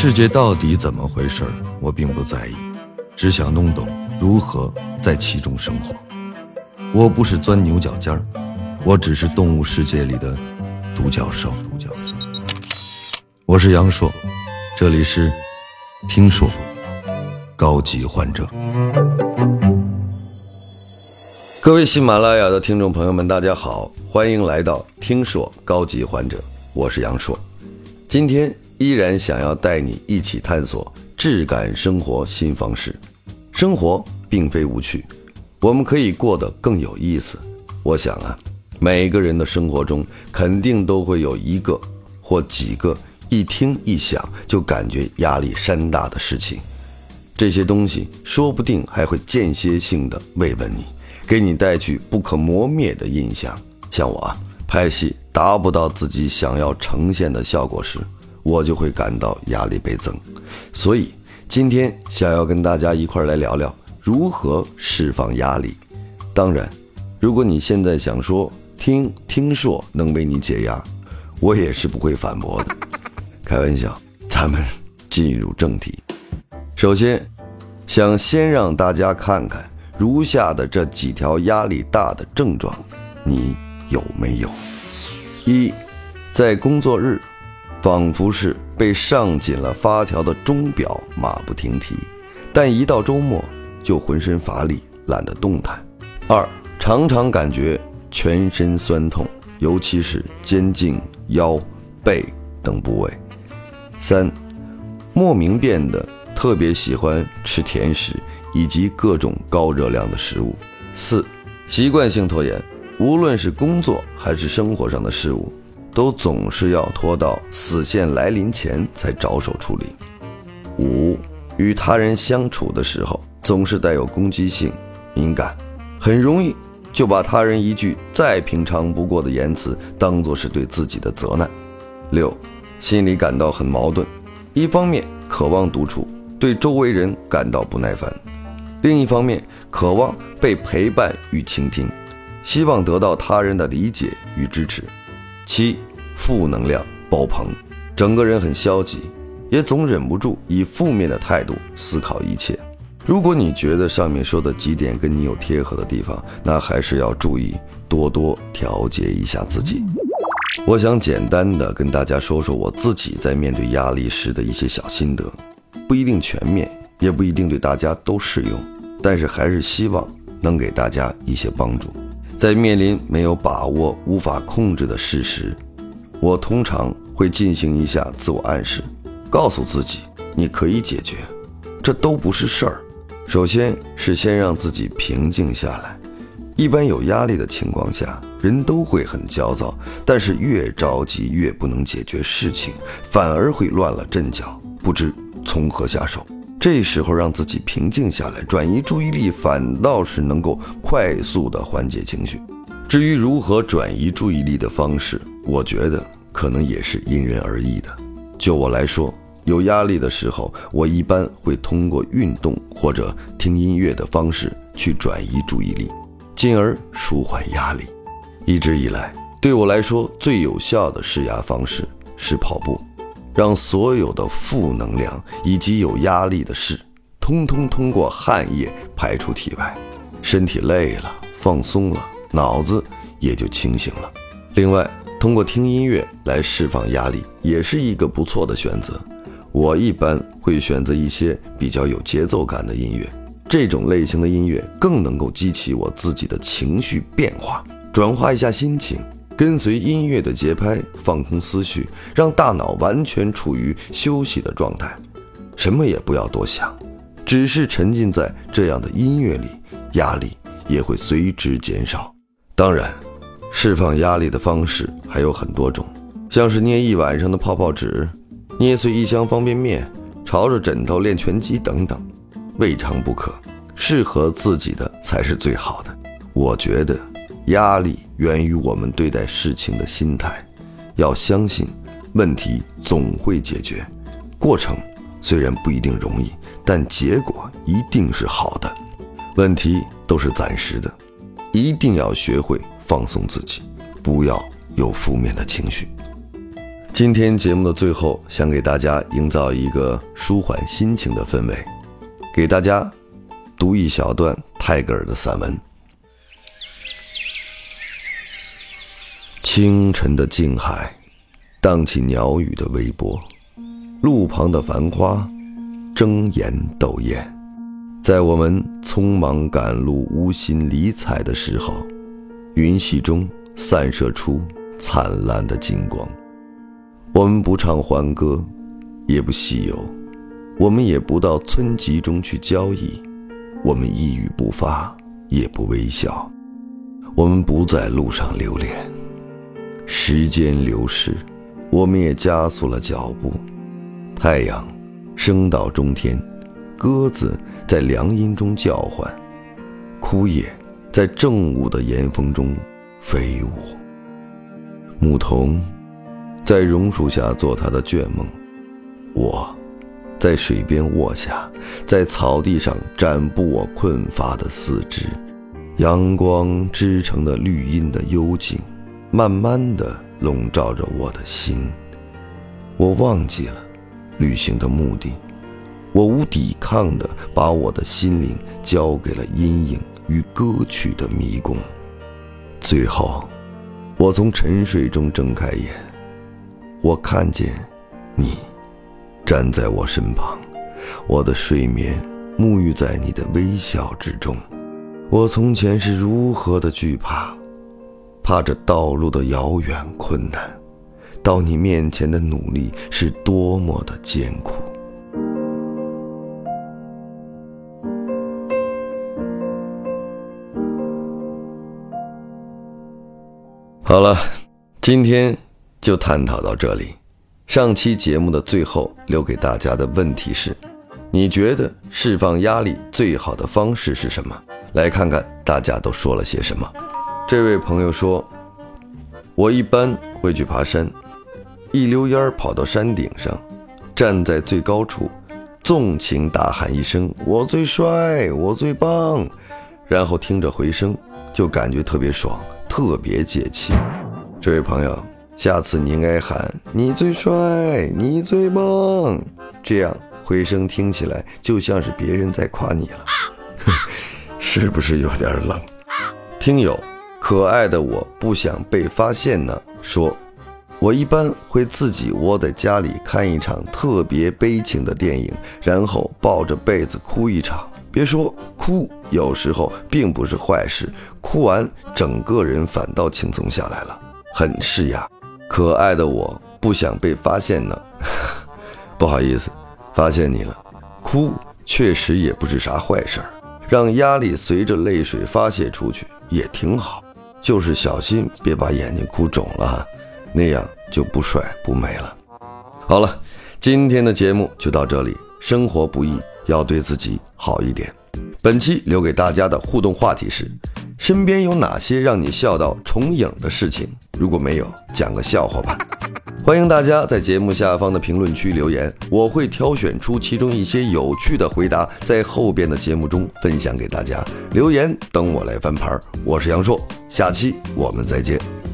世界到底怎么回事儿，我并不在意，只想弄懂如何在其中生活。我不是钻牛角尖儿，我只是动物世界里的独角兽。独角兽。我是杨硕，这里是听说高级患者。各位喜马拉雅的听众朋友们，大家好，欢迎来到听说高级患者，我是杨硕，今天依然想要带你一起探索质感生活新方式。生活并非无趣，我们可以过得更有意思。我想啊，每个人的生活中肯定都会有一个或几个一听一想就感觉压力山大的事情，这些东西说不定还会间歇性的慰问你。给你带去不可磨灭的印象。像我啊，拍戏达不到自己想要呈现的效果时，我就会感到压力倍增。所以今天想要跟大家一块来聊聊如何释放压力。当然，如果你现在想说听听说能为你解压，我也是不会反驳的。开玩笑，咱们进入正题。首先，想先让大家看看。如下的这几条压力大的症状，你有没有？一，在工作日，仿佛是被上紧了发条的钟表，马不停蹄；但一到周末，就浑身乏力，懒得动弹。二，常常感觉全身酸痛，尤其是肩颈、腰、背等部位。三，莫名变得特别喜欢吃甜食。以及各种高热量的食物。四、习惯性拖延，无论是工作还是生活上的事物，都总是要拖到死线来临前才着手处理。五、与他人相处的时候，总是带有攻击性、敏感，很容易就把他人一句再平常不过的言辞当作是对自己的责难。六、心里感到很矛盾，一方面渴望独处，对周围人感到不耐烦。另一方面，渴望被陪伴与倾听，希望得到他人的理解与支持。七，负能量爆棚，整个人很消极，也总忍不住以负面的态度思考一切。如果你觉得上面说的几点跟你有贴合的地方，那还是要注意多多调节一下自己。我想简单的跟大家说说我自己在面对压力时的一些小心得，不一定全面。也不一定对大家都适用，但是还是希望能给大家一些帮助。在面临没有把握、无法控制的事实，我通常会进行一下自我暗示，告诉自己你可以解决，这都不是事儿。首先是先让自己平静下来。一般有压力的情况下，人都会很焦躁，但是越着急越不能解决事情，反而会乱了阵脚，不知从何下手。这时候让自己平静下来，转移注意力，反倒是能够快速的缓解情绪。至于如何转移注意力的方式，我觉得可能也是因人而异的。就我来说，有压力的时候，我一般会通过运动或者听音乐的方式去转移注意力，进而舒缓压力。一直以来，对我来说最有效的释压方式是跑步。让所有的负能量以及有压力的事，通通通过汗液排出体外，身体累了，放松了，脑子也就清醒了。另外，通过听音乐来释放压力，也是一个不错的选择。我一般会选择一些比较有节奏感的音乐，这种类型的音乐更能够激起我自己的情绪变化，转化一下心情。跟随音乐的节拍，放空思绪，让大脑完全处于休息的状态，什么也不要多想，只是沉浸在这样的音乐里，压力也会随之减少。当然，释放压力的方式还有很多种，像是捏一晚上的泡泡纸，捏碎一箱方便面，朝着枕头练拳击等等，未尝不可，适合自己的才是最好的。我觉得。压力源于我们对待事情的心态，要相信问题总会解决，过程虽然不一定容易，但结果一定是好的。问题都是暂时的，一定要学会放松自己，不要有负面的情绪。今天节目的最后，想给大家营造一个舒缓心情的氛围，给大家读一小段泰戈尔的散文。清晨的静海，荡起鸟语的微波，路旁的繁花，争妍斗艳。在我们匆忙赶路、无心理睬的时候，云隙中散射出灿烂的金光。我们不唱欢歌，也不戏游，我们也不到村集中去交易，我们一语不发，也不微笑，我们不在路上流连。时间流逝，我们也加速了脚步。太阳升到中天，鸽子在凉荫中叫唤，枯叶在正午的炎风中飞舞，牧童。在榕树下做他的倦梦，我，在水边卧下，在草地上展布我困乏的四肢。阳光织成的绿荫的幽静，慢慢的笼罩着我的心。我忘记了旅行的目的，我无抵抗的把我的心灵交给了阴影与歌曲的迷宫。最后，我从沉睡中睁开眼。我看见你站在我身旁，我的睡眠沐浴在你的微笑之中。我从前是如何的惧怕，怕着道路的遥远困难，到你面前的努力是多么的艰苦。好了，今天。就探讨到这里。上期节目的最后留给大家的问题是：你觉得释放压力最好的方式是什么？来看看大家都说了些什么。这位朋友说：“我一般会去爬山，一溜烟儿跑到山顶上，站在最高处，纵情大喊一声‘我最帅，我最棒’，然后听着回声，就感觉特别爽，特别解气。”这位朋友。下次你应该喊“你最帅，你最棒”，这样回声听起来就像是别人在夸你了，是不是有点冷？听友可爱的我不想被发现呢，说，我一般会自己窝在家里看一场特别悲情的电影，然后抱着被子哭一场。别说哭，有时候并不是坏事，哭完整个人反倒轻松下来了，很是呀。可爱的我不想被发现呢，不好意思，发现你了。哭确实也不是啥坏事儿，让压力随着泪水发泄出去也挺好，就是小心别把眼睛哭肿了，那样就不帅不美了。好了，今天的节目就到这里。生活不易，要对自己好一点。本期留给大家的互动话题是。身边有哪些让你笑到重影的事情？如果没有，讲个笑话吧。欢迎大家在节目下方的评论区留言，我会挑选出其中一些有趣的回答，在后边的节目中分享给大家。留言等我来翻牌。我是杨硕，下期我们再见。